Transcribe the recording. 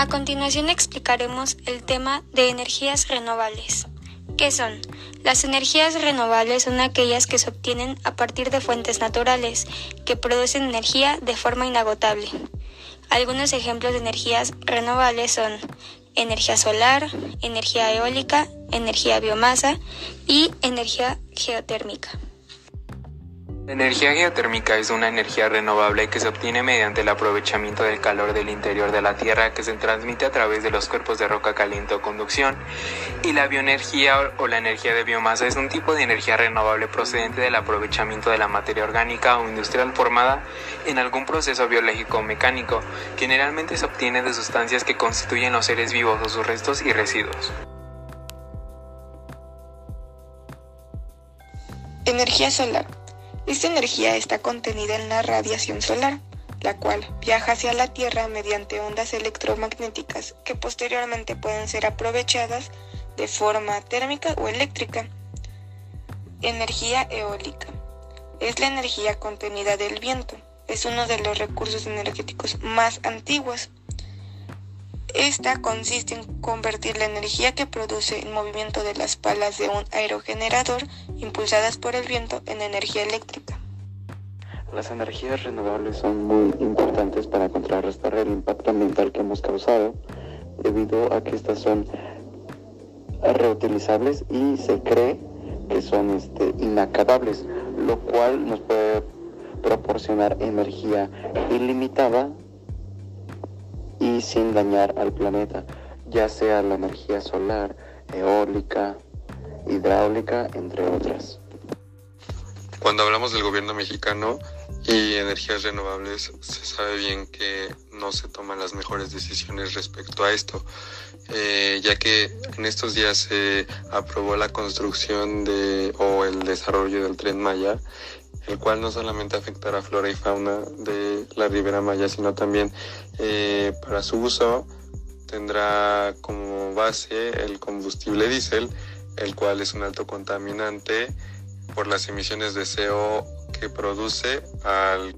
A continuación explicaremos el tema de energías renovables. ¿Qué son? Las energías renovables son aquellas que se obtienen a partir de fuentes naturales, que producen energía de forma inagotable. Algunos ejemplos de energías renovables son energía solar, energía eólica, energía biomasa y energía geotérmica. La energía geotérmica es una energía renovable que se obtiene mediante el aprovechamiento del calor del interior de la Tierra que se transmite a través de los cuerpos de roca caliente o conducción. Y la bioenergía o la energía de biomasa es un tipo de energía renovable procedente del aprovechamiento de la materia orgánica o industrial formada en algún proceso biológico o mecánico. Generalmente se obtiene de sustancias que constituyen los seres vivos o sus restos y residuos. Energía solar esta energía está contenida en la radiación solar, la cual viaja hacia la Tierra mediante ondas electromagnéticas que posteriormente pueden ser aprovechadas de forma térmica o eléctrica. Energía eólica. Es la energía contenida del viento. Es uno de los recursos energéticos más antiguos. Esta consiste en convertir la energía que produce el movimiento de las palas de un aerogenerador impulsadas por el viento en energía eléctrica. Las energías renovables son muy importantes para contrarrestar el impacto ambiental que hemos causado debido a que estas son reutilizables y se cree que son este, inacabables, lo cual nos puede proporcionar energía ilimitada sin dañar al planeta, ya sea la energía solar, eólica, hidráulica, entre otras. Cuando hablamos del gobierno mexicano y energías renovables, se sabe bien que no se toman las mejores decisiones respecto a esto, eh, ya que en estos días se aprobó la construcción de o el desarrollo del tren Maya el cual no solamente afectará flora y fauna de la Ribera Maya, sino también eh, para su uso tendrá como base el combustible diésel, el cual es un alto contaminante por las emisiones de CO que produce al...